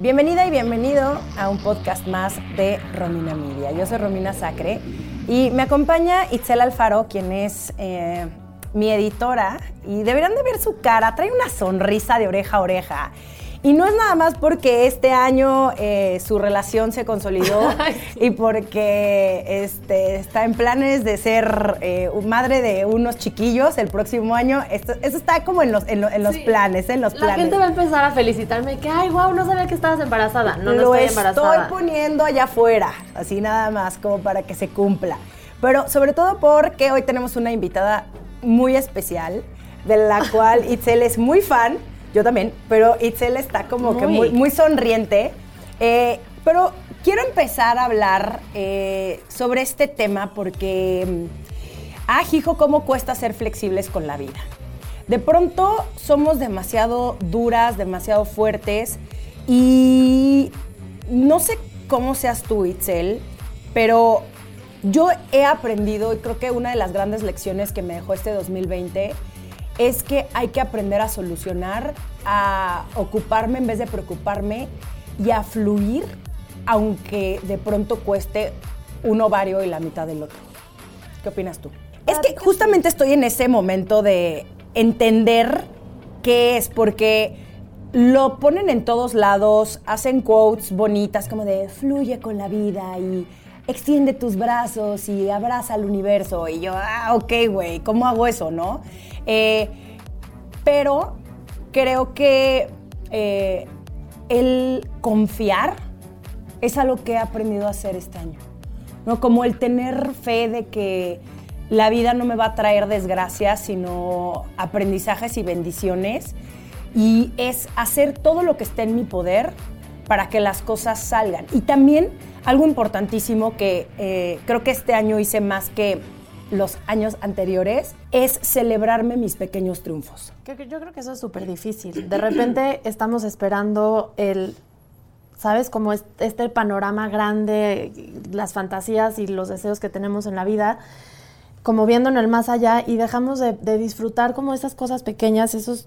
Bienvenida y bienvenido a un podcast más de Romina Media. Yo soy Romina Sacre y me acompaña Itzel Alfaro, quien es eh, mi editora y deberán de ver su cara, trae una sonrisa de oreja a oreja. Y no es nada más porque este año eh, su relación se consolidó y porque este, está en planes de ser eh, madre de unos chiquillos el próximo año. Esto, eso está como en los, en, los planes, en los La planes. gente va a empezar a felicitarme que, ay, wow, no sabía que estabas embarazada. No, no Lo estoy embarazada. estoy poniendo allá afuera, así nada más, como para que se cumpla. Pero sobre todo porque hoy tenemos una invitada muy especial, de la cual Itzel es muy fan, yo también, pero Itzel está como que muy, Muy. muy sonriente. Eh, pero quiero empezar a hablar eh, sobre este tema porque, mm, ah, hijo, cómo cuesta ser flexibles con la vida. De pronto somos demasiado duras, demasiado fuertes y no sé cómo seas tú, Itzel, pero yo he aprendido y creo que una de las grandes lecciones que me dejó este 2020 es que hay que aprender a solucionar, a ocuparme en vez de preocuparme y a fluir, aunque de pronto cueste un ovario y la mitad del otro. ¿Qué opinas tú? Es que justamente estoy en ese momento de entender qué es, porque lo ponen en todos lados, hacen quotes bonitas como de fluye con la vida y extiende tus brazos y abraza al universo. Y yo, ah, ok, güey, ¿cómo hago eso, no? Eh, pero creo que eh, el confiar es algo que he aprendido a hacer este año. ¿no? Como el tener fe de que la vida no me va a traer desgracias, sino aprendizajes y bendiciones. Y es hacer todo lo que esté en mi poder para que las cosas salgan. Y también algo importantísimo que eh, creo que este año hice más que los años anteriores es celebrarme mis pequeños triunfos. Yo, creo que eso es súper difícil. De repente estamos esperando el, ¿sabes? Como es- este panorama grande, las fantasías y los deseos que tenemos en la vida, como viendo en el más allá y dejamos de, de disfrutar como esas cosas pequeñas, esos,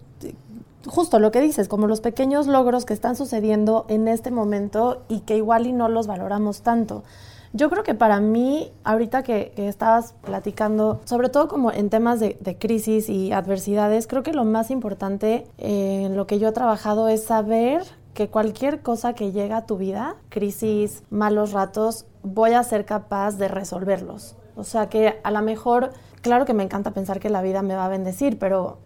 justo lo que dices, como los pequeños logros que están sucediendo en este momento y que igual y no los valoramos tanto. Yo creo que para mí, ahorita que, que estabas platicando, sobre todo como en temas de, crisis y adversidades, creo que lo más importante eh, en lo que yo he trabajado es saber que cualquier cosa que llega a tu vida, crisis, malos ratos, voy a ser capaz de resolverlos. O sea que a lo mejor, claro que me encanta pensar que la vida me va a bendecir, pero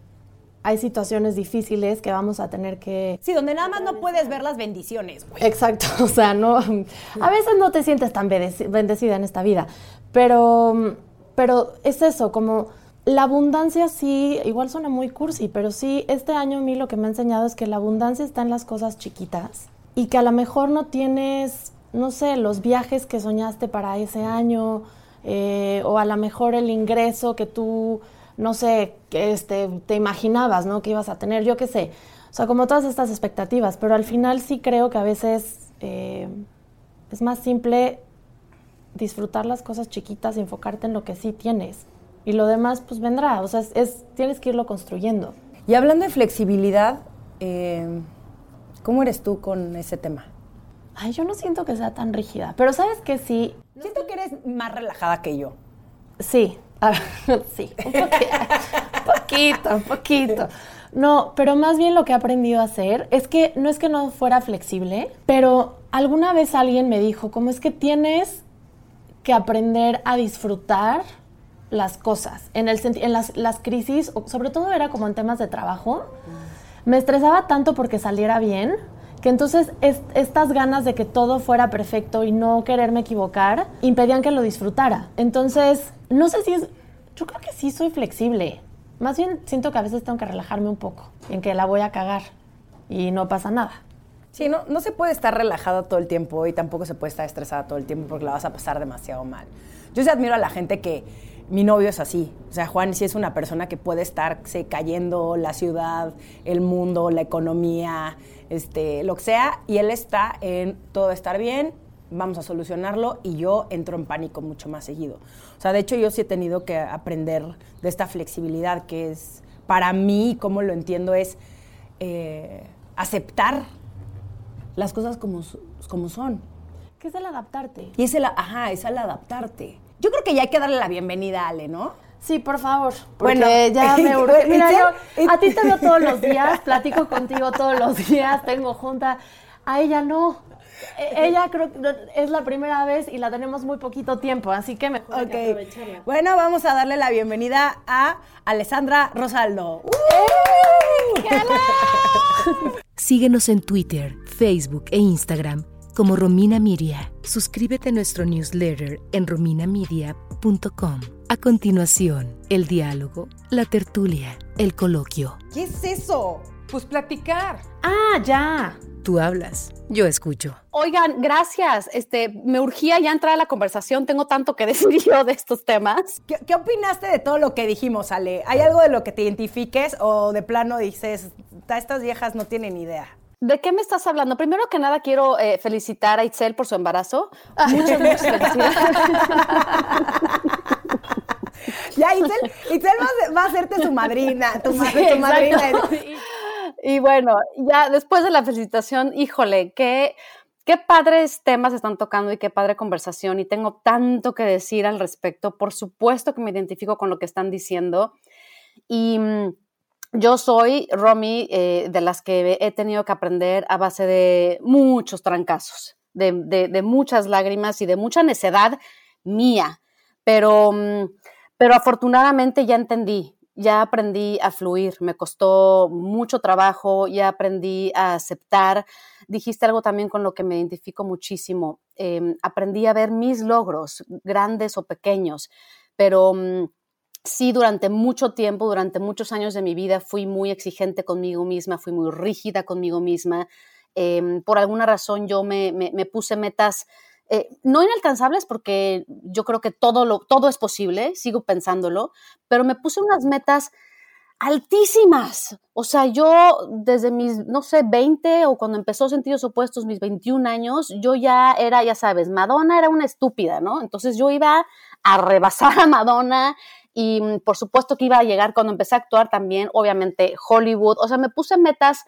hay situaciones difíciles que vamos a tener que Sí, donde nada más no puedes ver las bendiciones, güey. Exacto, o sea, no, a veces no te sientes tan bendeci- bendecida en esta vida, pero, pero es eso, como la abundancia sí, igual suena muy cursi, pero sí, este año a mí lo que me ha enseñado es que la abundancia está en las cosas chiquitas y que a lo mejor no tienes, no sé, los viajes que soñaste para ese año eh, o a lo mejor el ingreso que tú, no sé, este, te imaginabas, ¿no? Que ibas a tener, yo qué sé. O sea, como todas estas expectativas, pero al final sí creo que a veces eh, es más simple disfrutar las cosas chiquitas y enfocarte en lo que sí tienes. Y lo demás, pues vendrá. O sea, es, es- tienes que irlo construyendo. Y hablando de flexibilidad, eh, ¿cómo eres tú con ese tema? Ay, yo no siento que sea tan rígida, pero sabes que sí, Siento que eres más relajada que yo. Sí, a ver, sí, un poqui- poquito, un poquito. No, pero más bien lo que he aprendido a hacer es que no es que no fuera flexible, pero alguna vez alguien me dijo, como es que tienes que aprender a disfrutar las cosas. En, el en las, las crisis, sobre todo era como en temas de trabajo, me estresaba tanto porque saliera bien, entonces es- estas ganas de que todo fuera perfecto y no quererme equivocar impedían que lo disfrutara. Entonces, no sé si es, yo creo que sí soy flexible. Más bien siento que a veces tengo que relajarme un poco en que la voy a cagar y no pasa nada. Sí, no, no se puede estar relajada todo el tiempo y tampoco se puede estar estresada todo el tiempo porque la vas a pasar demasiado mal. Yo sí admiro a la gente que mi novio es así. O sea, Juan sí es una persona que puede estarse cayendo la ciudad, el mundo, la economía, este, lo que sea, y él está en todo estar bien, vamos a solucionarlo, y yo entro en pánico mucho más seguido. O sea, de hecho yo sí he tenido que aprender de esta flexibilidad que es, para mí, como lo entiendo, es eh, aceptar las cosas como, como son. ¿Qué es el adaptarte? Y es el, ajá, es el adaptarte. Yo creo que ya hay que darle la bienvenida a Ale, ¿no? Sí, por favor. Porque bueno, ya me urge. Mira, yo a ti te veo todos los días, platico contigo todos los días, tengo junta. A ella no. E, ella creo que es la primera vez y la tenemos muy poquito tiempo, así que mejor que aprovecharla. Bueno, vamos a darle la bienvenida a Alessandra Rosaldo. ¡Uh! Síguenos en Twitter, Facebook e Instagram como Romina Miria. Suscríbete a nuestro newsletter en rominamedia.com. A continuación, el diálogo, la tertulia, el coloquio. ¿Qué es eso? Pues platicar. Ah, ya. Tú hablas, yo escucho. Oigan, gracias. Este, me urgía ya entrar a la conversación. Tengo tanto que decir yo de estos temas. ¿Qué, ¿Qué, opinaste de todo lo que dijimos, Ale? ¿Hay algo de lo que te identifiques o de plano dices, estas viejas no tienen idea? ¿De qué me estás hablando? Primero que nada, quiero eh, felicitar a Itzel por su embarazo. Muchas, muchas felicidades. ya, Itzel, Itzel va, a hacerte su madrina, tu, madrina. Y, bueno, ya después de la felicitación, híjole, qué, qué padres temas están tocando y qué padre conversación. Y tengo tanto que decir al respecto. Por supuesto que me identifico con lo que están diciendo. Y mm, yo soy, Romy, eh, de las que he tenido que aprender a base de muchos trancazos, de, muchas lágrimas y de mucha necedad mía. Pero, mm, pero afortunadamente ya entendí, ya aprendí a fluir, me costó mucho trabajo, ya aprendí a aceptar. Dijiste algo también con lo que me identifico muchísimo. Em, aprendí a ver mis logros, grandes o pequeños, pero mm, sí, durante mucho tiempo, durante muchos años de mi vida, fui muy exigente conmigo misma, fui muy rígida conmigo misma. Em, por alguna razón yo me, puse metas eh, no inalcanzables porque yo creo que todo, lo, todo es posible, sigo pensándolo, pero me puse unas metas altísimas. O sea, yo desde mis, no sé, 20 o cuando empezó Sentidos Opuestos, mis 21 años, yo ya era, ya sabes, Madonna era una estúpida, ¿no? Entonces yo iba a rebasar a Madonna y mm, por supuesto que iba a llegar cuando empecé a actuar también, obviamente Hollywood, o sea, me puse metas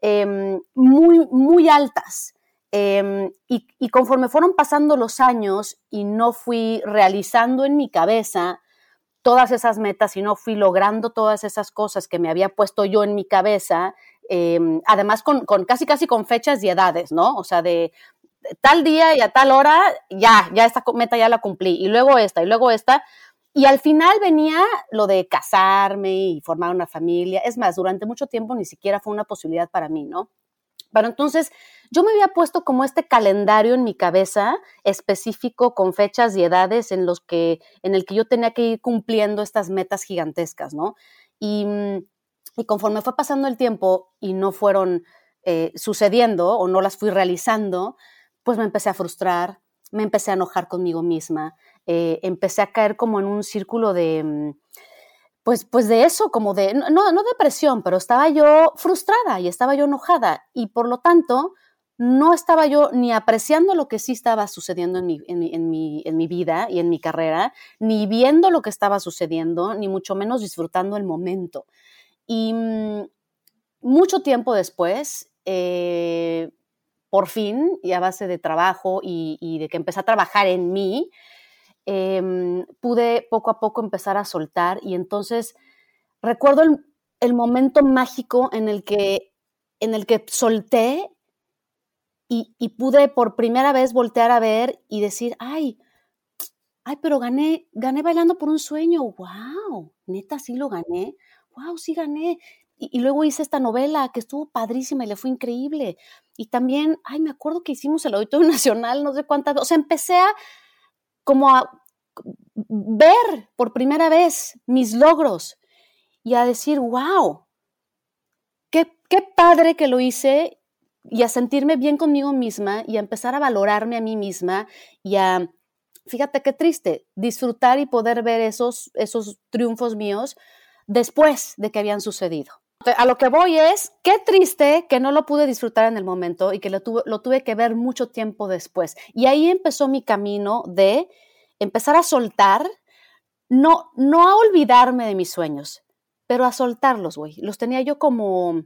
em, muy, muy altas. Em, y, y, conforme fueron pasando los años y no fui realizando en mi cabeza todas esas metas y no fui logrando todas esas cosas que me había puesto yo en mi cabeza, em, además con, con, casi casi con fechas y edades, ¿no? O sea, de tal día y a tal hora, ya, ya esta meta ya la cumplí, y luego esta, y luego esta, y al final venía lo de casarme y formar una familia. Es más, durante mucho tiempo ni siquiera fue una posibilidad para mí, ¿no? Pero entonces yo me había puesto como este calendario en mi cabeza específico con fechas y edades en los que en el que yo tenía que ir cumpliendo estas metas gigantescas, ¿no? Y, conforme fue pasando el tiempo y no fueron eh, sucediendo o no las fui realizando, pues me empecé a frustrar, me empecé a enojar conmigo misma, eh, empecé a caer como en un círculo de, mm, pues, pues de eso, como de, no, no depresión, pero estaba yo frustrada y estaba yo enojada y por lo tanto no estaba yo ni apreciando lo que sí estaba sucediendo en mi, en, mi, en mi, vida y en mi carrera, ni viendo lo que estaba sucediendo, ni mucho menos disfrutando el momento. Y mm, mucho tiempo después, eh, por fin, y a base de trabajo y, y, de que empecé a trabajar en mí, Em, pude poco a poco empezar a soltar y entonces recuerdo el, momento mágico en el que, en el que solté y, pude por primera vez voltear a ver y decir, ay, ay, pero gané, gané bailando por un sueño, wow, neta, sí lo gané, wow, sí gané. Y, y, luego hice esta novela que estuvo padrísima y le fue increíble. Y también, ay, me acuerdo que hicimos el Auditorio Nacional, no sé cuántas, o sea, empecé a, como a ver por primera vez mis logros y a decir, wow, qué, padre que lo hice, y a sentirme bien conmigo misma y a empezar a valorarme a mí misma y a, fíjate qué triste, disfrutar y poder ver esos, esos triunfos míos después de que habían sucedido. A lo que voy es, qué triste que no lo pude disfrutar en el momento y que lo tuve, lo tuve que ver mucho tiempo después. Y ahí empezó mi camino de empezar a soltar, no, no a olvidarme de mis sueños, pero a soltarlos, güey. Los tenía yo como,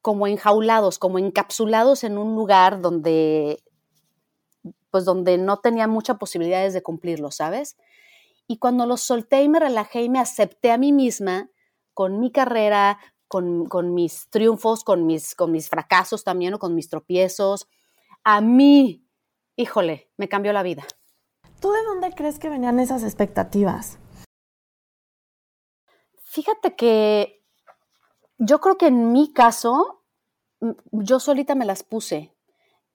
como enjaulados, como encapsulados en un lugar donde, pues donde no tenía muchas posibilidades de cumplirlos, ¿sabes? Y cuando los solté y me relajé y me acepté a mí misma con mi carrera, con, con mis triunfos, con mis, con mis fracasos también o con mis tropiezos, a mí, híjole, me cambió la vida. ¿Tú de dónde crees que venían esas expectativas? Fíjate que yo creo que en mi caso, yo solita me las puse.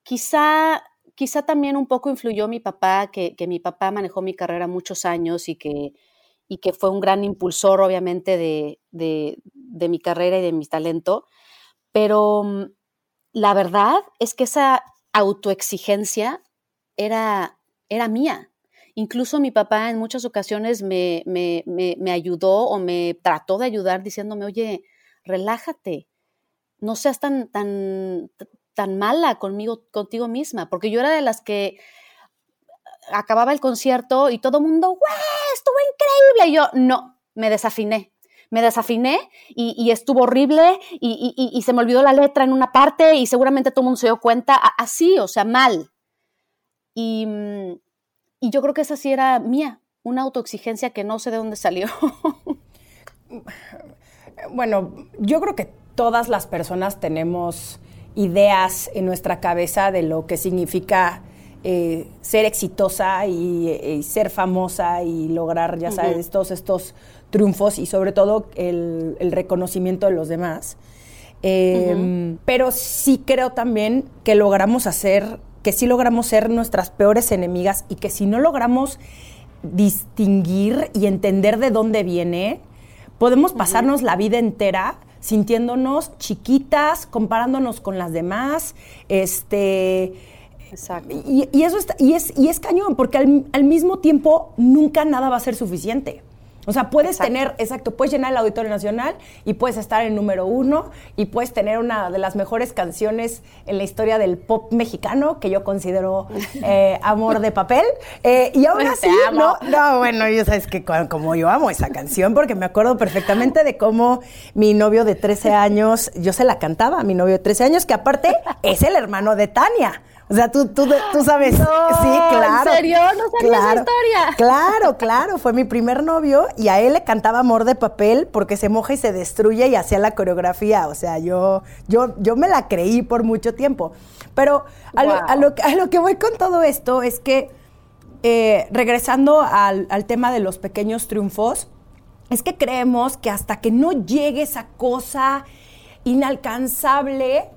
Quizá, quizá también un poco influyó mi papá, que, mi papá manejó mi carrera muchos años y que, y que fue un gran impulsor, obviamente, de, de mi carrera y de mi talento. Pero mm, la verdad es que esa autoexigencia era, era mía. Incluso mi papá en muchas ocasiones me, me, ayudó o me trató de ayudar diciéndome, oye, relájate, no seas tan, tan, tan mala conmigo, contigo misma, porque yo era de las que acababa el concierto y todo el mundo, ¡güey! Estuvo increíble. Y yo, no, me desafiné. Me desafiné y, estuvo horrible y, y, se me olvidó la letra en una parte y seguramente todo el mundo se dio cuenta, así, o sea, mal. Y, mm, y yo creo que esa sí era mía, una autoexigencia que no sé de dónde salió. bueno, yo creo que todas las personas tenemos ideas en nuestra cabeza de lo que significa eh, ser exitosa y, ser famosa y lograr, ya sabes, todos estos triunfos y sobre todo el, reconocimiento de los demás. Em, pero sí creo también que logramos hacer que sí logramos ser nuestras peores enemigas y que si no logramos distinguir y entender de dónde viene, podemos pasarnos la vida entera sintiéndonos chiquitas, comparándonos con las demás, este... Y, eso y, es, y es cañón, porque al mismo tiempo nunca nada va a ser suficiente. O sea, puedes tener, exacto, puedes llenar el Auditorio Nacional y puedes estar en número uno y puedes tener una de las mejores canciones en la historia del pop mexicano, que yo considero eh, Amor de Papel. Eh, y aún así, no, no, bueno, yo sabes que como yo amo esa canción, porque me acuerdo perfectamente de cómo mi novio de 13 años, yo se la cantaba a mi novio de 13 años, que aparte es el hermano de Tania. O sea, tú, tú, tú sabes. sí, claro. ¿En serio? No sabía claro, esa historia. Claro, claro. Fue mi primer novio y a él le cantaba Amor de Papel porque se moja y se destruye y hacía la coreografía. O sea, yo, yo, yo me la creí por mucho tiempo. Pero a, lo, a, lo, que voy con todo esto es que, eh, regresando al, al tema de los pequeños triunfos, es que creemos que hasta que no llegue esa cosa inalcanzable,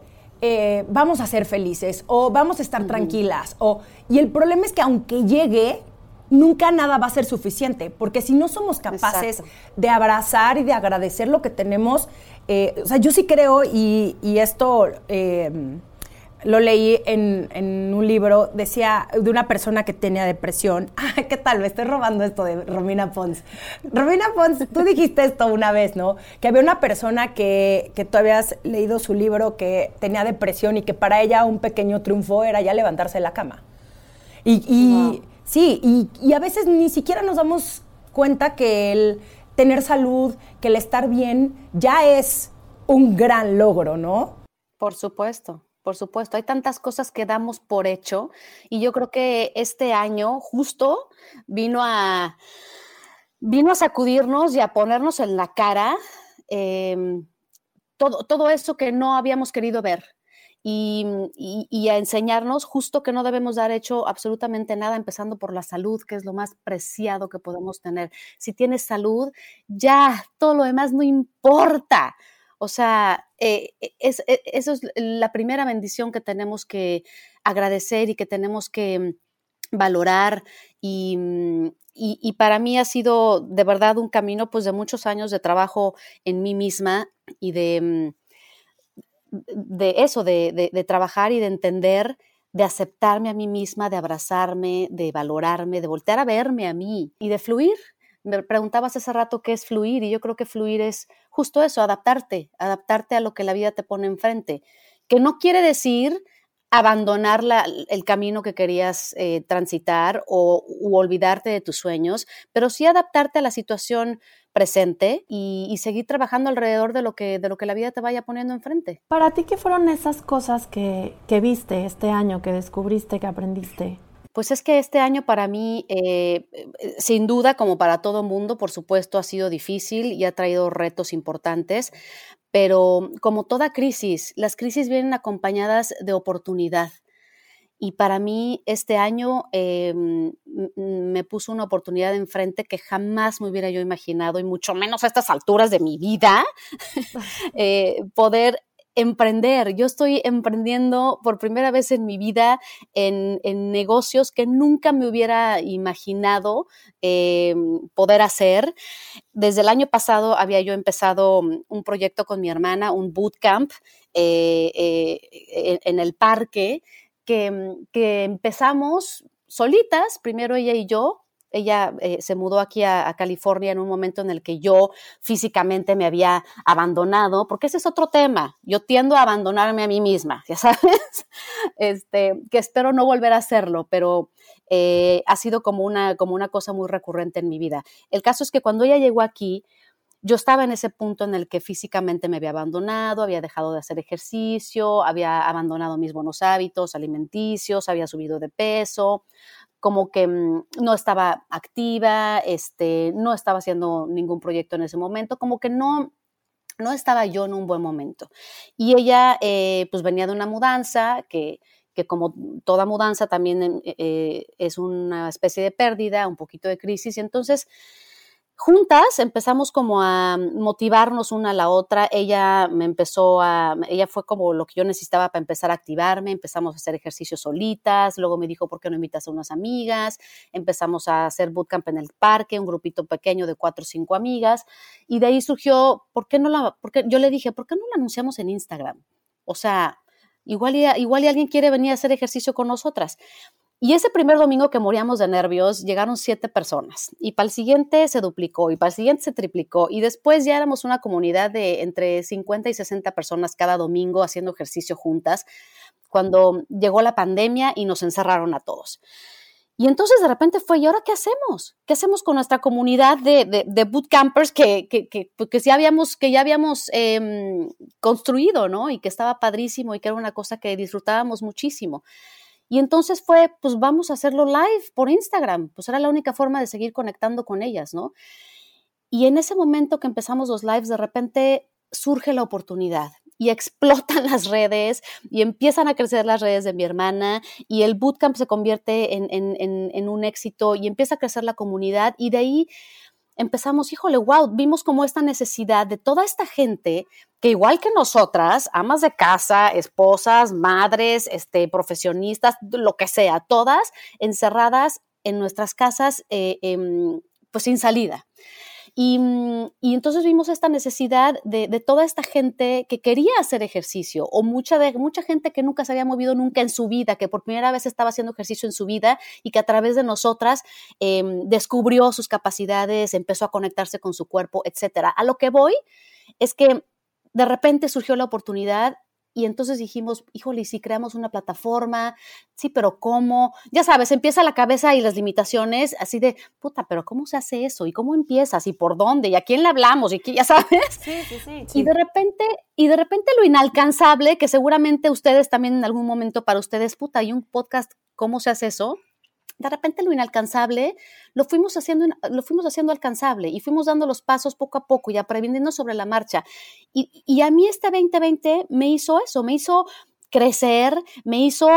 eh, vamos a ser felices o vamos a estar tranquilas. O, y el problema es que aunque llegue, nunca nada va a ser suficiente, porque si no somos capaces de abrazar y de agradecer lo que tenemos, eh, o sea, yo sí creo, y, esto eh, lo leí en, un libro, decía de una persona que tenía depresión. ¿Qué tal? Me estoy robando esto de Romina Pons. Romina Pons, tú dijiste esto una vez, ¿no? Que había una persona que, que tú habías leído su libro que tenía depresión y que para ella un pequeño triunfo era ya levantarse de la cama. Y, sí, y, y a veces ni siquiera nos damos cuenta que el tener salud, que el estar bien, ya es un gran logro, ¿no? Por supuesto. Por supuesto, hay tantas cosas que damos por hecho y yo creo que este año justo vino a, vino a sacudirnos y a ponernos en la cara em, todo, todo eso que no habíamos querido ver. Y, y, a enseñarnos justo que no debemos dar hecho absolutamente nada, empezando por la salud, que es lo más preciado que podemos tener. Si tienes salud, ya, todo lo demás no importa. O sea, eh, e, es, e, eso es la primera bendición que tenemos que agradecer y que tenemos que valorar mm, y, para mí ha sido de verdad un camino pues de muchos años de trabajo en mí misma y de, mm, de eso, de, de trabajar y de entender de aceptarme a mí misma, de abrazarme, de valorarme, de voltear a verme a mí y de fluir. Me preguntabas hace rato qué es fluir y yo creo que fluir es justo eso, adaptarte, adaptarte a lo que la vida te pone enfrente, que no quiere decir abandonar el camino que querías eh, transitar o olvidarte de tus sueños, pero sí adaptarte a la situación presente y, seguir trabajando alrededor de lo, que, de lo que la vida te vaya poniendo enfrente. Para ti, ¿qué fueron esas cosas que, viste este año, que descubriste, que aprendiste? Pues es que este año para mí, eh, eh, sin duda, como para todo mundo, por supuesto, ha sido difícil y ha traído retos importantes, pero como toda crisis, las crisis vienen acompañadas de oportunidad. Y para mí este año me puso una oportunidad enfrente que jamás me hubiera yo imaginado, y mucho menos a estas alturas de mi vida, eh, poder emprender. Yo estoy emprendiendo por primera vez en mi vida en, negocios que nunca me hubiera imaginado em, poder hacer. Desde el año pasado había yo empezado un proyecto con mi hermana, un bootcamp eh, eh, en el parque Mm, que, empezamos solitas, primero ella y yo, ella eh, se mudó aquí a, California en un momento en el que yo físicamente me había abandonado, porque ese es otro tema. Yo tiendo a abandonarme a mí misma, ya sabes, este, que espero no volver a hacerlo, pero eh, ha sido como una, como una cosa muy recurrente en mi vida. El caso es que cuando ella llegó aquí, yo estaba en ese punto en el que físicamente me había abandonado, había dejado de hacer ejercicio, había abandonado mis buenos hábitos alimenticios, había subido de peso, como que mm, no estaba activa, este, no estaba haciendo ningún proyecto en ese momento, como que no, no estaba yo en un buen momento. Y ella, eh, pues venía de una mudanza que, que como toda mudanza también eh, es una especie de pérdida, un poquito de crisis, y entonces juntas empezamos como a motivarnos una a la otra. Ella me empezó a, ella fue como lo que yo necesitaba para empezar a activarme. Empezamos a hacer ejercicios solitas. Luego me dijo, ¿por qué no invitas a unas amigas? Empezamos a hacer bootcamp en el parque, un grupito pequeño de cuatro o cinco amigas. Y de ahí surgió, ¿por qué no la, porque yo le dije, ¿por qué no la anunciamos en Instagram? O sea, igual igual y alguien quiere venir a hacer ejercicio con nosotras. Y ese primer domingo que moríamos de nervios, llegaron siete personas. Y para el siguiente se duplicó, y para el siguiente se triplicó. Y después ya éramos una comunidad de entre 50 y 60 personas cada domingo haciendo ejercicio juntas, cuando llegó la pandemia y nos encerraron a todos. Y entonces de repente fue, ¿y ahora qué hacemos? ¿Qué hacemos con nuestra comunidad de, de, bootcampers que, que, que, pues, que, ya habíamos, que ya habíamos em, construido, ¿no? Y que estaba padrísimo y que era una cosa que disfrutábamos muchísimo. Y entonces fue, pues vamos a hacerlo live por Instagram, pues era la única forma de seguir conectando con ellas, ¿no? Y en ese momento que empezamos los lives, de repente surge la oportunidad y explotan las redes y empiezan a crecer las redes de mi hermana y el bootcamp se convierte en, en, en un éxito y empieza a crecer la comunidad y de ahí empezamos, híjole, wow, vimos como esta necesidad de toda esta gente que igual que nosotras, amas de casa, esposas, madres, este, profesionistas, lo que sea, todas encerradas en nuestras casas, eh, em, pues sin salida. Mm, y, entonces vimos esta necesidad de, toda esta gente que quería hacer ejercicio o mucha, mucha gente que nunca se había movido nunca en su vida, que por primera vez estaba haciendo ejercicio en su vida y que a través de nosotras em, descubrió sus capacidades, empezó a conectarse con su cuerpo, etc. A lo que voy es que de repente surgió la oportunidad y entonces dijimos, híjole, si creamos una plataforma, sí, pero ¿cómo? Ya sabes, empieza la cabeza y las limitaciones así de, puta, pero ¿cómo se hace eso? ¿Y cómo empiezas? ¿Y por dónde? ¿Y a quién le hablamos? ¿Y qué, ya sabes? Sí, sí, sí, Y de repente, y de repente lo inalcanzable, que seguramente ustedes también en algún momento para ustedes, puta, hay un podcast, ¿cómo se hace eso? De repente lo inalcanzable lo fuimos haciendo, lo fuimos haciendo alcanzable y fuimos dando los pasos poco a poco y aprendiendo sobre la marcha. Y, a mí este 2020 me hizo eso, me hizo crecer, me hizo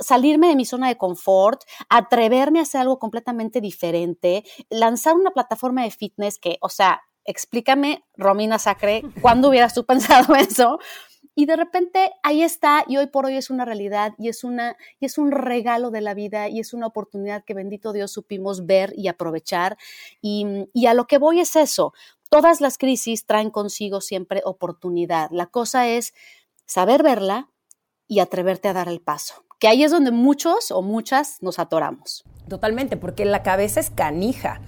salirme de mi zona de confort, atreverme a hacer algo completamente diferente, lanzar una plataforma de fitness que, o sea, explícame, Romina Sacre, ¿cuándo hubieras tú pensado eso? Y de repente ahí está y hoy por hoy es una realidad y es, una, y es un regalo de la vida y es una oportunidad que bendito Dios supimos ver y aprovechar. Y, y a lo que voy es eso, todas las crisis traen consigo siempre oportunidad. La cosa es saber verla y atreverte a dar el paso. Que ahí es donde muchos o muchas nos atoramos. Totalmente, porque la cabeza es canija.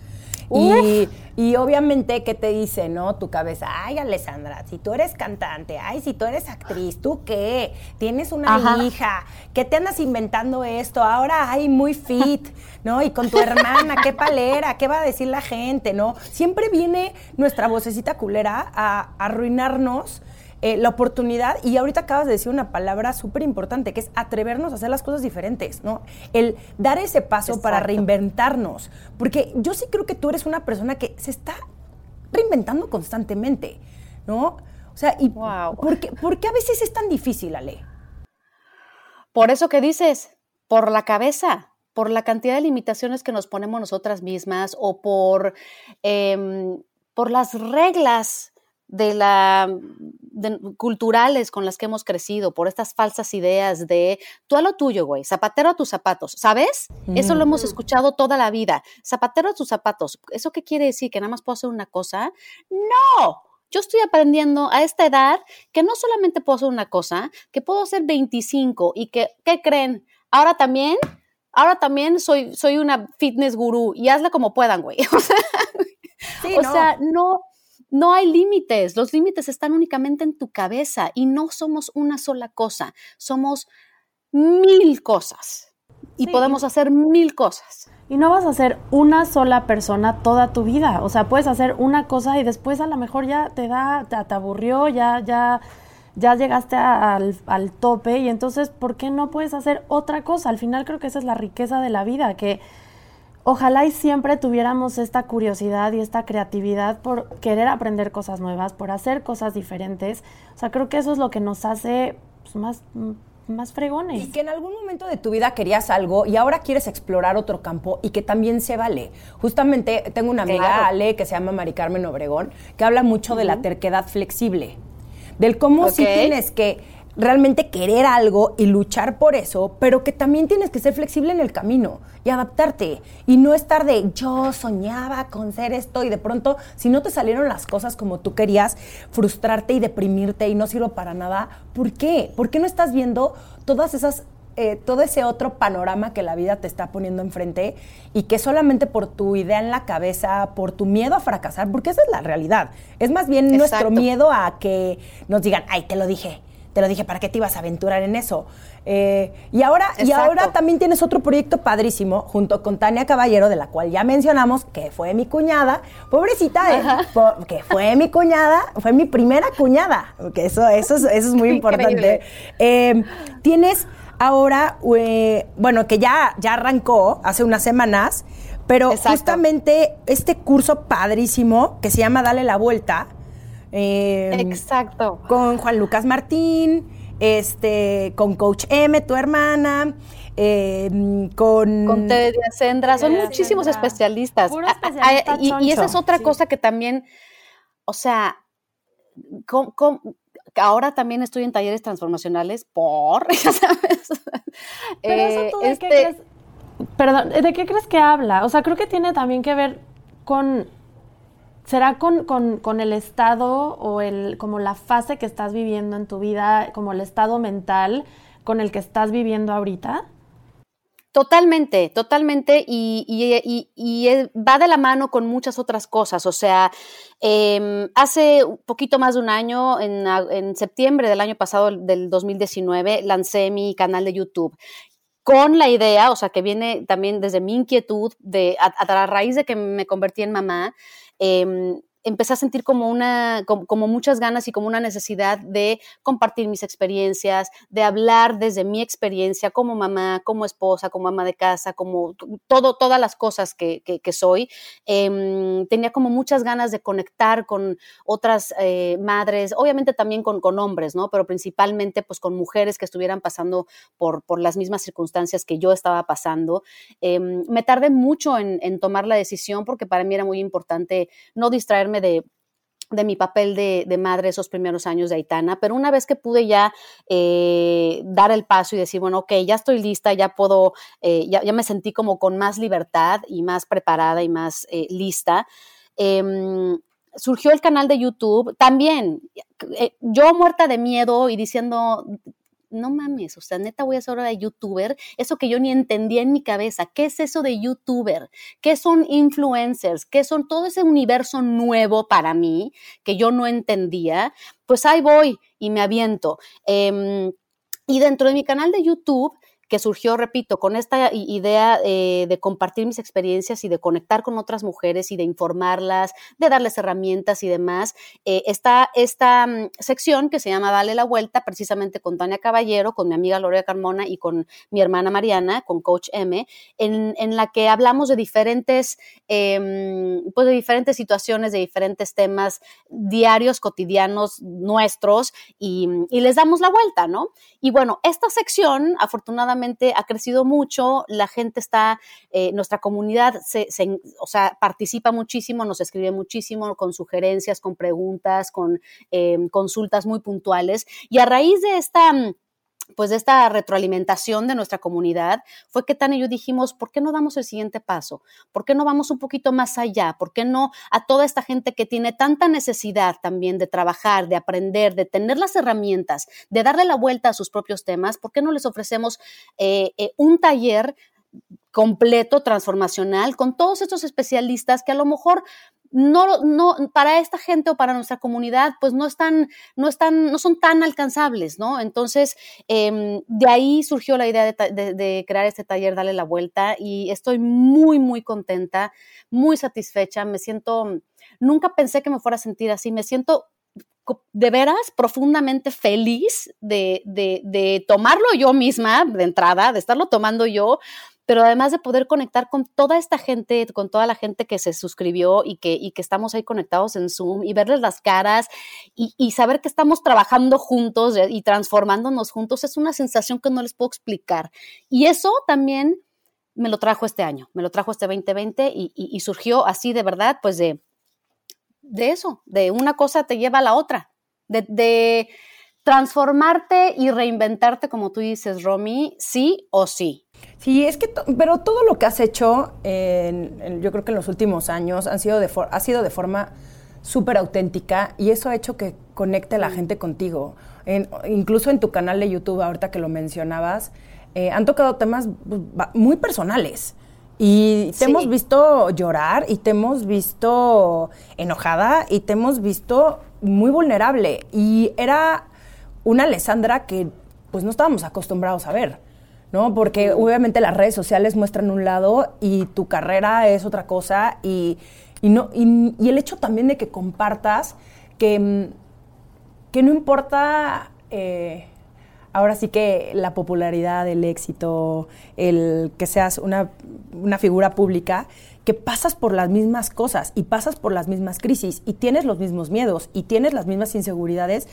Y, y, obviamente, ¿qué te dice, no? Tu cabeza, ay, Alessandra, si tú eres cantante, ay, si tú eres actriz, ¿tú qué? Tienes una hija, ¿qué te andas inventando esto? Ahora, ay, muy fit, ¿no? Y con tu hermana, qué palera, ¿qué va a decir la gente, no? Siempre viene nuestra vocecita culera a arruinarnos eh, la oportunidad, y ahorita acabas de decir una palabra súper importante, que es atrevernos a hacer las cosas diferentes, ¿no? El dar ese paso para reinventarnos, porque yo sí creo que tú eres una persona que se está reinventando constantemente, ¿no? O sea, y ¿por, qué, ¿por qué a veces es tan difícil, Ale? Por eso que dices, por la cabeza, por la cantidad de limitaciones que nos ponemos nosotras mismas o por, em, por las reglas de la culturales con las que hemos crecido, por estas falsas ideas de tú a lo tuyo, güey, zapatero a tus zapatos, ¿sabes? Eso lo hemos escuchado toda la vida. Zapatero a tus zapatos. ¿Eso qué quiere decir? ¿Que nada más puedo hacer una cosa? No. Yo estoy aprendiendo a esta edad que no solamente puedo hacer una cosa, que puedo hacer 25 y que, ¿qué creen? Ahora también, ahora también soy, soy una fitness gurú y hazla como puedan, güey. O sea, o sea no, no hay límites, los límites están únicamente en tu cabeza y no somos una sola cosa, somos mil cosas y podemos hacer mil cosas. Y no vas a ser una sola persona toda tu vida, o sea, puedes hacer una cosa y después a lo mejor ya te da, te, aburrió, ya, ya, ya llegaste al, al tope y entonces, ¿por qué no puedes hacer otra cosa? Al final creo que esa es la riqueza de la vida, que ojalá y siempre tuviéramos esta curiosidad y esta creatividad por querer aprender cosas nuevas, por hacer cosas diferentes. O sea, creo que eso es lo que nos hace pues, más, más fregones. Y que en algún momento de tu vida querías algo y ahora quieres explorar otro campo y que también se vale. Justamente tengo una amiga, Ale, que se llama Mari Carmen Obregón, que habla mucho de la terquedad flexible, del cómo si tienes que realmente querer algo y luchar por eso, pero que también tienes que ser flexible en el camino y adaptarte y no estar de yo soñaba con ser esto y de pronto si no te salieron las cosas como tú querías, frustrarte y deprimirte y no sirvo para nada. ¿Por qué? ¿Por qué no estás viendo todas esas eh, todo ese otro panorama que la vida te está poniendo enfrente y que solamente por tu idea en la cabeza, por tu miedo a fracasar, porque esa es la realidad. Es más bien nuestro miedo a que nos digan, ay, te lo dije, te lo dije, ¿para qué te ibas a aventurar en eso? Eh, y, ahora, y ahora también tienes otro proyecto padrísimo junto con Tania Caballero, de la cual ya mencionamos, que fue mi cuñada, pobrecita, eh, que fue mi cuñada, fue mi primera cuñada, que eso, eso, es, eso es muy importante. Eh, tienes ahora, bueno, que ya, ya arrancó hace unas semanas, pero justamente este curso padrísimo que se llama Dale la Vuelta, Em, Exacto. Con Juan Lucas Martín, este, con Coach M, tu hermana. Em, con con Teddy Sendra, son muchísimos especialistas. y, esa es otra cosa que también, o sea, ahora también estoy en talleres transformacionales por, ¿sabes? Pero eso tú de qué este crees, perdón, ¿de qué crees que habla? O sea, creo que tiene también que ver con ¿Será con, con, el estado o el, como la fase que estás viviendo en tu vida, como el estado mental con el que estás viviendo ahorita? Totalmente, totalmente, y, va de la mano con muchas otras cosas. O sea, em, hace un poquito más de un año, en, en, septiembre del año pasado, del 2019, lancé mi canal de YouTube con la idea, o sea, que viene también desde mi inquietud, de a, a raíz de que me convertí en mamá, eh, empecé a sentir como una, como, muchas ganas y como una necesidad de compartir mis experiencias, de hablar desde mi experiencia como mamá, como esposa, como ama de casa, como todo, todas las cosas que, soy. Em, tenía como muchas ganas de conectar con otras eh, madres, obviamente también con, con, hombres, ¿no? Pero principalmente pues con mujeres que estuvieran pasando por, por las mismas circunstancias que yo estaba pasando. Em, me tardé mucho en, en tomar la decisión porque para mí era muy importante no distraerme de, mi papel de, madre esos primeros años de Aitana, pero una vez que pude ya eh, dar el paso y decir, bueno, ok, ya estoy lista, ya puedo, eh, ya, me sentí como con más libertad y más preparada y más eh, lista, em, surgió el canal de YouTube, también yo muerta de miedo y diciendo, no mames, o sea, neta voy a ser ahora youtuber, eso que yo ni entendía en mi cabeza, ¿qué es eso de youtuber? ¿Qué son influencers? ¿Qué son todo ese universo nuevo para mí que yo no entendía? Pues ahí voy y me aviento. Em, y dentro de mi canal de YouTube que surgió, repito, con esta idea eh, de compartir mis experiencias y de conectar con otras mujeres y de informarlas, de darles herramientas y demás. Eh, está esta mm, sección que se llama Dale la Vuelta, precisamente con Tania Caballero, con mi amiga Lorea Carmona y con mi hermana Mariana, con Coach M, en, en la que hablamos de diferentes, em, pues de diferentes situaciones, de diferentes temas diarios, cotidianos nuestros y, y les damos la vuelta, ¿no? Y bueno, esta sección, afortunadamente, ha crecido mucho, la gente está, eh, nuestra comunidad se, o sea, participa muchísimo, nos escribe muchísimo con sugerencias, con preguntas, con em, consultas muy puntuales. Y a raíz de esta pues de esta retroalimentación de nuestra comunidad fue que Tan y yo dijimos, ¿por qué no damos el siguiente paso? ¿Por qué no vamos un poquito más allá? ¿Por qué no a toda esta gente que tiene tanta necesidad también de trabajar, de aprender, de tener las herramientas, de darle la vuelta a sus propios temas? ¿Por qué no les ofrecemos eh, eh, un taller completo, transformacional, con todos estos especialistas que a lo mejor no, no, para esta gente o para nuestra comunidad, pues no están, no están, no son tan alcanzables, ¿no? Entonces, em, de ahí surgió la idea de, crear este taller, Dale la Vuelta, y estoy muy, muy contenta, muy satisfecha, me siento, nunca pensé que me fuera a sentir así, me siento de veras profundamente feliz de, de, de, tomarlo yo misma de entrada, de estarlo tomando yo, pero además de poder conectar con toda esta gente, con toda la gente que se suscribió y que, y que estamos ahí conectados en Zoom y verles las caras y, saber que estamos trabajando juntos y transformándonos juntos, es una sensación que no les puedo explicar. Y eso también me lo trajo este año, me lo trajo este 2020 y, surgió así de verdad, pues de, de eso, de una cosa te lleva a la otra, de, de transformarte y reinventarte, como tú dices, Romy, sí o sí. Sí, es que, pero todo lo que has hecho, yo creo que en los últimos años, han sido de ha sido de forma súper auténtica y eso ha hecho que conecte la gente contigo. incluso en tu canal de YouTube, ahorita que lo mencionabas, eh, han tocado temas muy personales. Y te hemos visto llorar y te hemos visto enojada y te hemos visto muy vulnerable. Y era una Alessandra que pues no estábamos acostumbrados a ver. ¿No? Porque obviamente las redes sociales muestran un lado y tu carrera es otra cosa y, no, y, el hecho también de que compartas que, mm, que no importa eh, ahora sí que la popularidad, el éxito, el que seas una, una figura pública, que pasas por las mismas cosas y pasas por las mismas crisis y tienes los mismos miedos y tienes las mismas inseguridades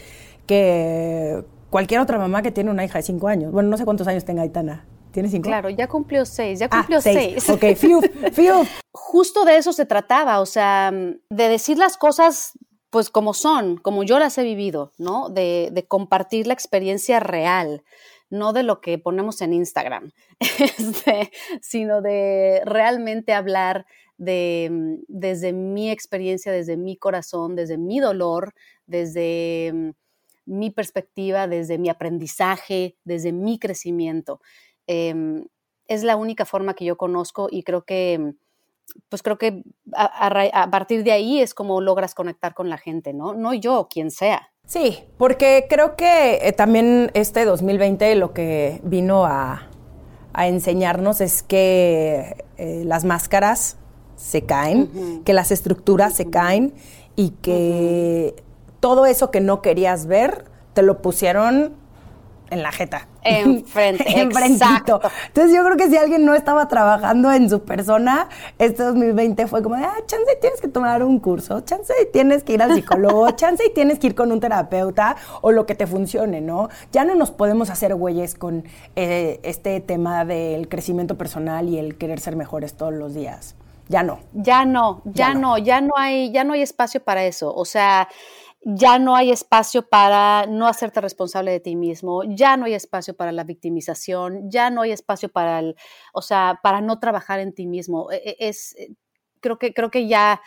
que, cualquier otra mamá que tiene una hija de cinco años. Bueno, no sé cuántos años tenga Aitana. ¿Tiene cinco? Claro, ya cumplió seis, ya ah, cumplió seis. Ok, fiu, fiu. Justo de eso se trataba, o sea, de decir las cosas pues como son, como yo las he vivido, ¿no? De, de compartir la experiencia real, no de lo que ponemos en Instagram, este, sino de realmente hablar de, desde mi experiencia, desde mi corazón, desde mi dolor, desde mi perspectiva, desde mi aprendizaje, desde mi crecimiento. Em, es la única forma que yo conozco y creo que, pues creo que a, partir de ahí es como logras conectar con la gente, ¿no? No yo, quien sea. Sí, porque creo que eh, también este 2020 lo que vino a, enseñarnos es que eh, las máscaras se caen, que las estructuras se caen y que todo eso que no querías ver, te lo pusieron en la jeta. Enfrente, Enfrentito. Entonces yo creo que si alguien no estaba trabajando en su persona, este 2020 fue como de, ah, chance tienes que tomar un curso, chance tienes que ir al psicólogo, chance tienes que ir con un terapeuta o lo que te funcione, ¿no? Ya no nos podemos hacer güeyes con eh, este tema del crecimiento personal y el querer ser mejores todos los días. Ya no. Ya no, ya, no, ya no hay, ya no hay espacio para eso. O sea, ya no hay espacio para no hacerte responsable de ti mismo, ya no hay espacio para la victimización, ya no hay espacio para el, o sea, para no trabajar en ti mismo. E, e, es, eh, creo que, creo que ya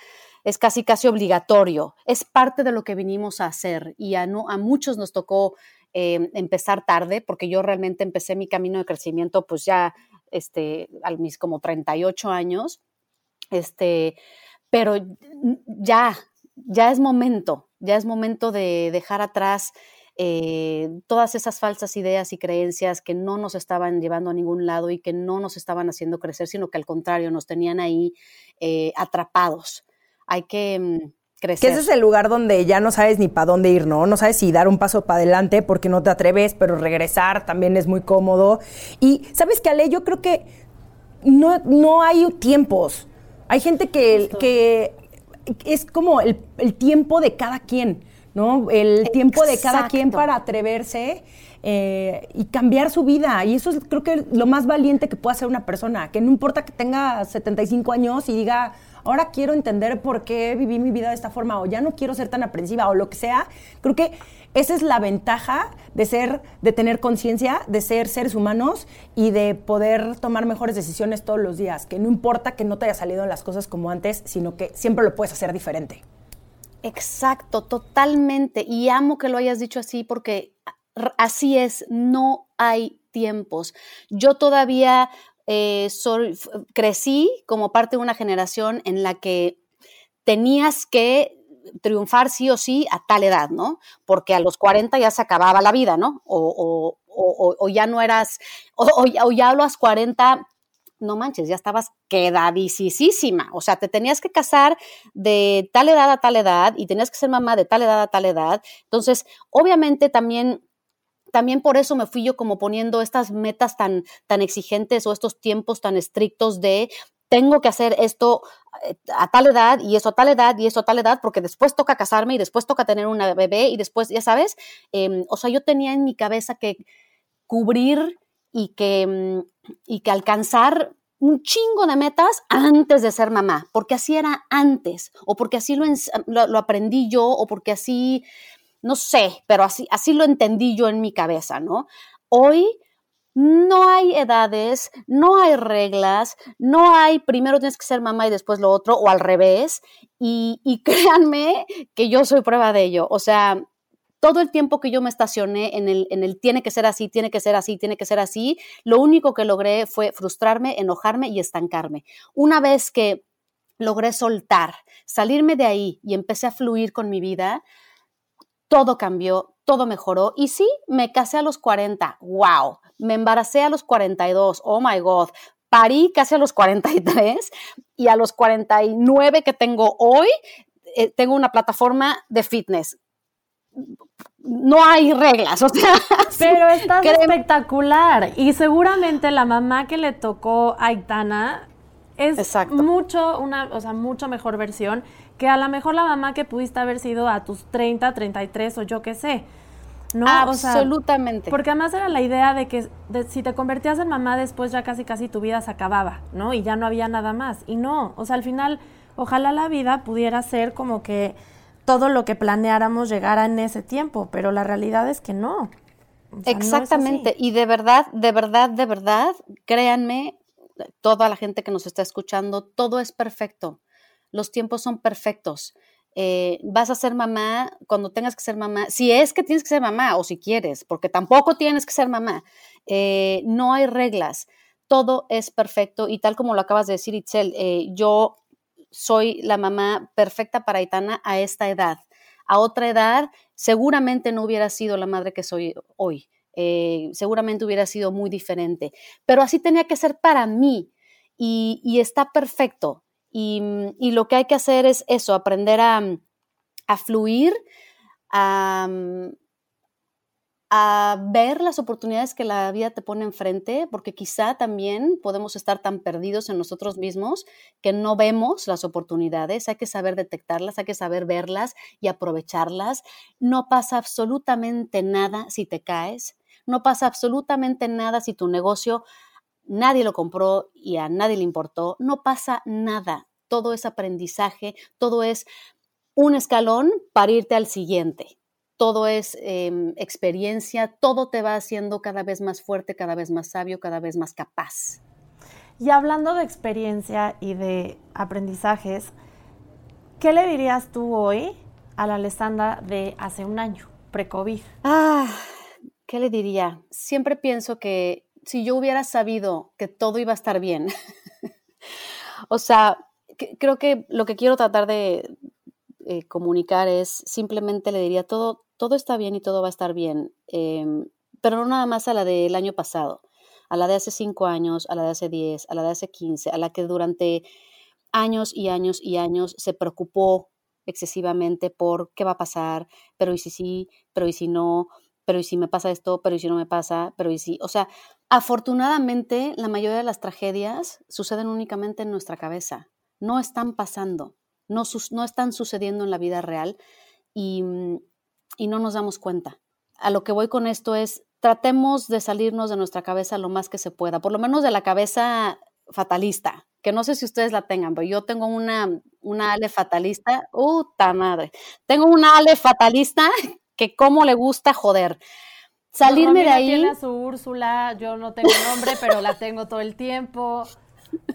es casi casi obligatorio, es parte de lo que vinimos a hacer y a, no, a muchos nos tocó em, empezar tarde, porque yo realmente empecé mi camino de crecimiento pues ya este, a mis como 38 años, este, pero ya, ya es momento, ya es momento de dejar atrás eh, todas esas falsas ideas y creencias que no nos estaban llevando a ningún lado y que no nos estaban haciendo crecer, sino que al contrario nos tenían ahí eh, atrapados. Hay que mm, crecer. Que ese es el lugar donde ya no sabes ni para dónde ir, ¿no? No sabes si dar un paso para adelante porque no te atreves, pero regresar también es muy cómodo. Y sabes que Ale, yo creo que no, no hay tiempos. Hay gente que, que es como el, el tiempo de cada quien. ¿no? El tiempo de cada quien para atreverse eh, y cambiar su vida. Y eso es creo que lo más valiente que puede hacer una persona, que no importa que tenga 75 años y diga, ahora quiero entender por qué viví mi vida de esta forma o ya no quiero ser tan aprensiva o lo que sea. Creo que esa es la ventaja de ser, de tener conciencia, de ser seres humanos y de poder tomar mejores decisiones todos los días. Que no importa que no te haya salido las cosas como antes, sino que siempre lo puedes hacer diferente. Exacto, totalmente. Y amo que lo hayas dicho así porque así es, no hay tiempos. Yo todavía eh, crecí como parte de una generación en la que tenías que triunfar sí o sí a tal edad, ¿no? Porque a los 40 ya se acababa la vida, ¿no? O, ya no eras, o, ya a los 40 no manches, ya estabas quedadicísima. O sea, te tenías que casar de tal edad a tal edad y tenías que ser mamá de tal edad a tal edad. Entonces, obviamente también también por eso me fui yo como poniendo estas metas tan, tan exigentes o estos tiempos tan estrictos de tengo que hacer esto eh, a tal edad y eso a tal edad y eso a tal edad, porque después toca casarme y después toca tener una bebé y después, ya sabes, em, o sea, yo tenía en mi cabeza que cubrir y que, mm, y que alcanzar un chingo de metas antes de ser mamá, porque así era antes, o porque así lo, lo, aprendí yo, o porque así, no sé, pero así, así lo entendí yo en mi cabeza, ¿no? Hoy no hay edades, no hay reglas, no hay primero tienes que ser mamá y después lo otro, o al revés, y, créanme que yo soy prueba de ello, o sea, todo el tiempo que yo me estacioné en el, en el tiene que ser así, tiene que ser así, tiene que ser así, lo único que logré fue frustrarme, enojarme y estancarme. Una vez que logré soltar, salirme de ahí y empecé a fluir con mi vida, todo cambió, todo mejoró. Y sí, me casé a los 40, wow, me embaracé a los 42, oh my God, parí casi a los 43 y a los 49 que tengo hoy, eh, tengo una plataforma de fitness. No hay reglas, o sea. Pero está espectacular. Y seguramente la mamá que le tocó a Aitana es mucho, una, o sea, mucho mejor versión que a lo mejor la mamá que pudiste haber sido a tus 30, 33 o yo qué sé. ¿no? Absolutamente. porque además era la idea de que si te convertías en mamá después ya casi casi tu vida se acababa, ¿no? Y ya no había nada más. Y no, o sea, al final, ojalá la vida pudiera ser como que todo lo que planeáramos llegara en ese tiempo, pero la realidad es que no. Exactamente, y de verdad, de verdad, de verdad, créanme, toda la gente que nos está escuchando, todo es perfecto, los tiempos son perfectos. Eh, vas a ser mamá cuando tengas que ser mamá, si es que tienes que ser mamá o si quieres, porque tampoco tienes que ser mamá, eh, no hay reglas, todo es perfecto y tal como lo acabas de decir, Itzel, eh, yo soy la mamá perfecta para Aitana a esta edad. A otra edad, seguramente no hubiera sido la madre que soy hoy. Seguramente hubiera sido muy diferente. Pero así tenía que ser para mí y, está perfecto. Y, y, lo que hay que hacer es eso, aprender a, a fluir, a, a ver las oportunidades que la vida te pone enfrente, porque quizá también podemos estar tan perdidos en nosotros mismos que no vemos las oportunidades, hay que saber detectarlas, hay que saber verlas y aprovecharlas. No pasa absolutamente nada si te caes, no pasa absolutamente nada si tu negocio nadie lo compró y a nadie le importó, no pasa nada, todo es aprendizaje, todo es un escalón para irte al siguiente todo es em, experiencia, todo te va haciendo cada vez más fuerte, cada vez más sabio, cada vez más capaz. Y hablando de experiencia y de aprendizajes, ¿Qué le dirías tú hoy a la Alessandra de hace un año, pre-COVID? Ah, ¿qué le diría? Siempre pienso que si yo hubiera sabido que todo iba a estar bien, o sea, creo que lo que quiero tratar de eh, comunicar es simplemente le diría todo, todo está bien y todo va a estar bien, em, pero no nada más a la del año pasado, a la de hace cinco años, a la de hace diez, a la de hace quince, a la que durante años y años y años se preocupó excesivamente por qué va a pasar, pero y si sí, pero y si no, pero y si me pasa esto, pero y si no me pasa, pero y si, o sea, afortunadamente la mayoría de las tragedias suceden únicamente en nuestra cabeza, no están pasando, no, no están sucediendo en la vida real y, y no nos damos cuenta. A lo que voy con esto es, tratemos de salirnos de nuestra cabeza lo más que se pueda, por lo menos de la cabeza fatalista, que no sé si ustedes la tengan, pero yo tengo una, una ale fatalista, ¡puta madre! Tengo una ale fatalista que como le gusta joder. Salirme de ahí. Tiene a su Úrsula, yo no tengo nombre, pero la tengo todo el tiempo.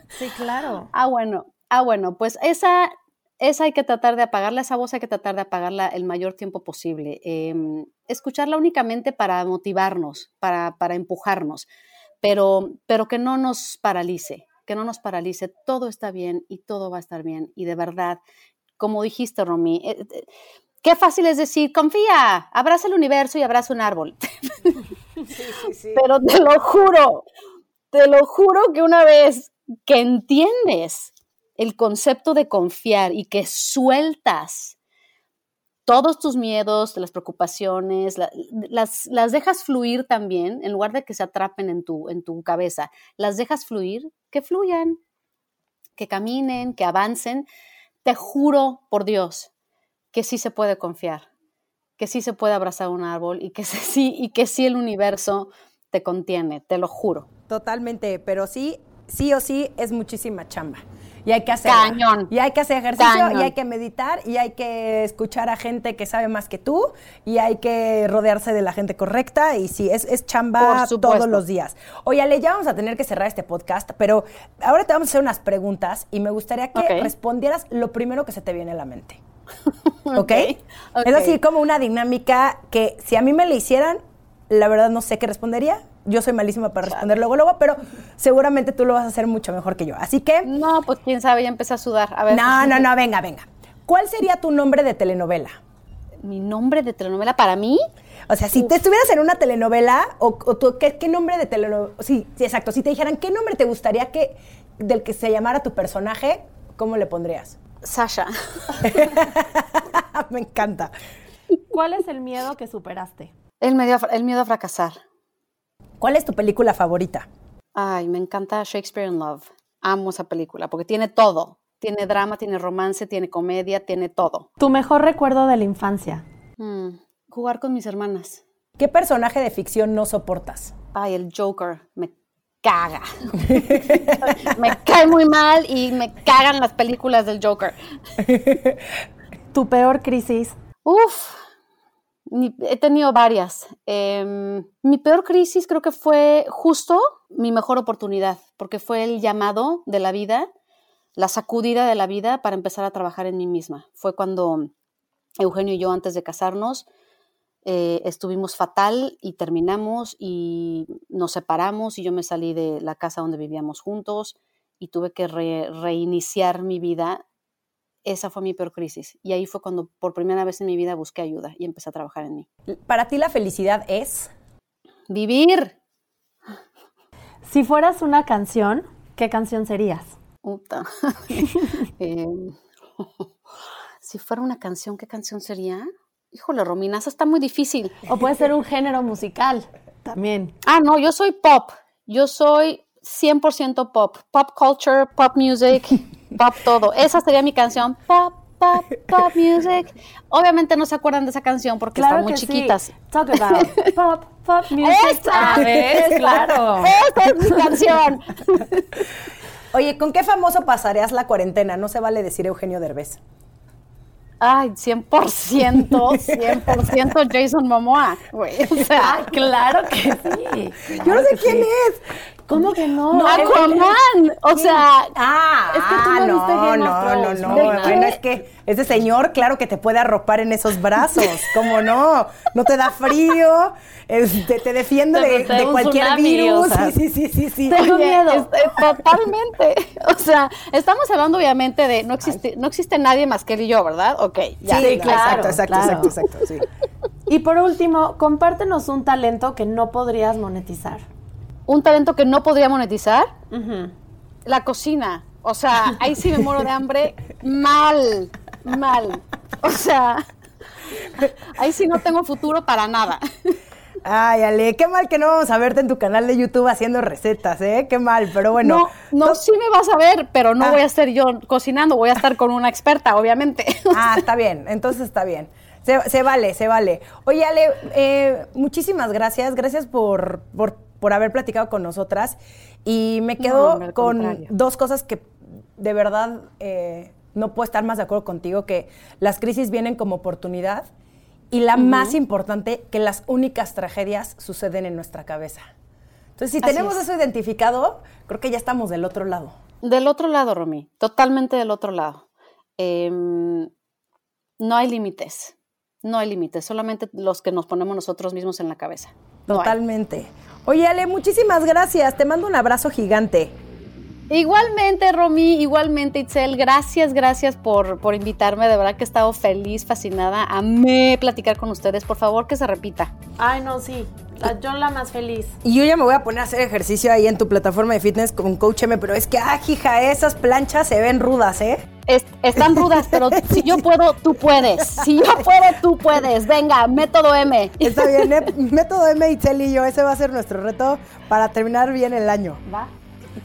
Sí, claro. Ah, bueno, ah, bueno, pues esa, esa hay que tratar de apagarla, esa voz hay que tratar de apagarla el mayor tiempo posible. Em, escucharla únicamente para motivarnos, para, para empujarnos, pero, pero que no nos paralice que no nos paralice, todo está bien y todo va a estar bien. Y de verdad, como dijiste, Romy, eh, eh, qué fácil es decir, confía, abraza el universo y abraza un árbol. Pero te lo juro, te lo juro que una vez que entiendes el concepto de confiar y que sueltas todos tus miedos, las preocupaciones, las, las, dejas fluir también, en lugar de que se atrapen en tu, en tu cabeza, las dejas fluir, que fluyan, que caminen, que avancen. Te juro por Dios que sí se puede confiar, que sí se puede abrazar un árbol y que sí, y que sí el universo te contiene, te lo juro. Totalmente, pero sí, sí o sí es muchísima chamba y hay que hacer Cañón. y hay que hacer ejercicio y hay que meditar y hay que escuchar a gente que sabe más que tú y hay que rodearse de la gente correcta y sí, es, es chamba todos los días. Oye, Ale, ya vamos a tener que cerrar este podcast, pero ahora te vamos a hacer unas preguntas y me gustaría que respondieras lo primero que se te viene a la mente. ¿Ok? okay. Es así como una dinámica que si a mí me la hicieran, la verdad no sé qué respondería, yo soy malísima para responder luego, luego, pero seguramente tú lo vas a hacer mucho mejor que yo. Así que. No, pues quién sabe, ya empecé a sudar. A ver. No, no, no, venga, venga. ¿Cuál sería tu nombre de telenovela? ¿Mi nombre de telenovela para mí? O sea, si te estuvieras en una telenovela, o, tú, ¿qué, nombre de telenovela? Sí, sí, exacto. Si te dijeran, ¿qué nombre te gustaría que del que se llamara tu personaje, cómo le pondrías? Sasha. Me encanta. ¿Cuál es el miedo que superaste? El, medio, el miedo a fracasar. ¿Cuál es tu película favorita? Ay, me encanta Shakespeare in Love. Amo esa película porque tiene todo. Tiene drama, tiene romance, tiene comedia, tiene todo. ¿Tu mejor recuerdo de la infancia? Mm, jugar con mis hermanas. ¿Qué personaje de ficción no soportas? Ay, el Joker. Me caga. me cae muy mal y me cagan las películas del Joker. ¿Tu peor crisis? Uf, he tenido varias. Em, mi peor crisis creo que fue justo mi mejor oportunidad, porque fue el llamado de la vida, la sacudida de la vida para empezar a trabajar en mí misma. Fue cuando Eugenio y yo, antes de casarnos, eh, estuvimos fatal y terminamos y nos separamos y yo me salí de la casa donde vivíamos juntos y tuve que reiniciar mi vida esa fue mi peor crisis. Y ahí fue cuando por primera vez en mi vida busqué ayuda y empecé a trabajar en mí. ¿Para ti la felicidad es? Vivir. Si fueras una canción, ¿qué canción serías? Em, si fuera una canción, ¿qué canción sería? Híjole, Romina, eso está muy difícil. O puede ser un género musical también. Ah, no, yo soy pop. Yo soy 100% pop. Pop culture, pop music. pop todo. Esa sería mi canción, pop, pop, pop music. Obviamente no se acuerdan de esa canción porque están muy chiquitas. Talk about pop, pop music. Esa, Claro. Esa es mi canción. Oye, ¿con qué famoso pasarías la cuarentena? No se vale decir Eugenio Derbez. Ay, 100%, 100% Jason Momoa, güey. O sea, claro que sí. Yo no sé quién es. ¿Cómo que no? No, Aquaman. O sea, Ah, Es que tú no no, viste Game no, of Thrones, no, ¿no? no. ¿De Bueno, es que ese señor, claro que te puede arropar en esos brazos. ¿Cómo no? No te da frío, este, te defiende de, cualquier tsunami, virus. o sea. sí, sí, sí, sí, sí. Tengo Oye, miedo. este, totalmente. O sea, estamos hablando obviamente de no existe, no existe nadie más que él y yo, ¿verdad? Ok, ya. Sí, claro, exacto, exacto, claro. exacto, exacto, sí. Y por último, compártenos un talento que no podrías monetizar. Un talento que no podría monetizar, la cocina. O sea, ahí sí me muero de hambre mal, mal. O sea, ahí sí no tengo futuro para nada. Ay, Ale, qué mal que no vamos a verte en tu canal de YouTube haciendo recetas, ¿eh? Qué mal, pero bueno. no, no, sí me vas a ver, pero no Ah. voy a estar yo cocinando, voy a estar con una experta, obviamente. Ah, está bien, entonces está bien. Se, se vale, se vale. Oye, Ale, eh, muchísimas gracias. Gracias por, por, por haber platicado con nosotras. Y me No, quedo al con contrario. dos cosas que de verdad eh, no puedo estar más de acuerdo contigo, que las crisis vienen como oportunidad. Y la más importante, que las únicas tragedias suceden en nuestra cabeza. Entonces, si Así tenemos es. eso identificado, creo que ya estamos del otro lado. Del otro lado, Romy, totalmente del otro lado. Em, no hay límites, no hay límites, solamente los que nos ponemos nosotros mismos en la cabeza. Totalmente. Oye, Ale, muchísimas gracias. Te mando un abrazo gigante. Igualmente, Romy, igualmente, Itzel, gracias, gracias por, por invitarme. De verdad que he estado feliz, fascinada. Amé platicar con ustedes. Por favor, que se repita. Ay, no, sí. La- yo la más feliz. Y yo ya me voy a poner a hacer ejercicio ahí en tu plataforma de fitness con Coach M, pero es que, ah, hija, esas planchas se ven rudas, ¿eh? Es- están rudas, pero si yo puedo, tú puedes. Si yo puedo, tú puedes. Venga, método M. Está bien, ¿eh? Método M, Itzel y yo, ese va a ser nuestro reto para terminar bien el año. Va.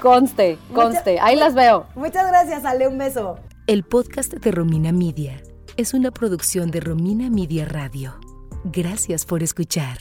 Conste, conste. Ahí las veo. Muchas gracias, Ale, un beso. El podcast de Romina Media es una producción de Romina Media Radio. Gracias por escuchar.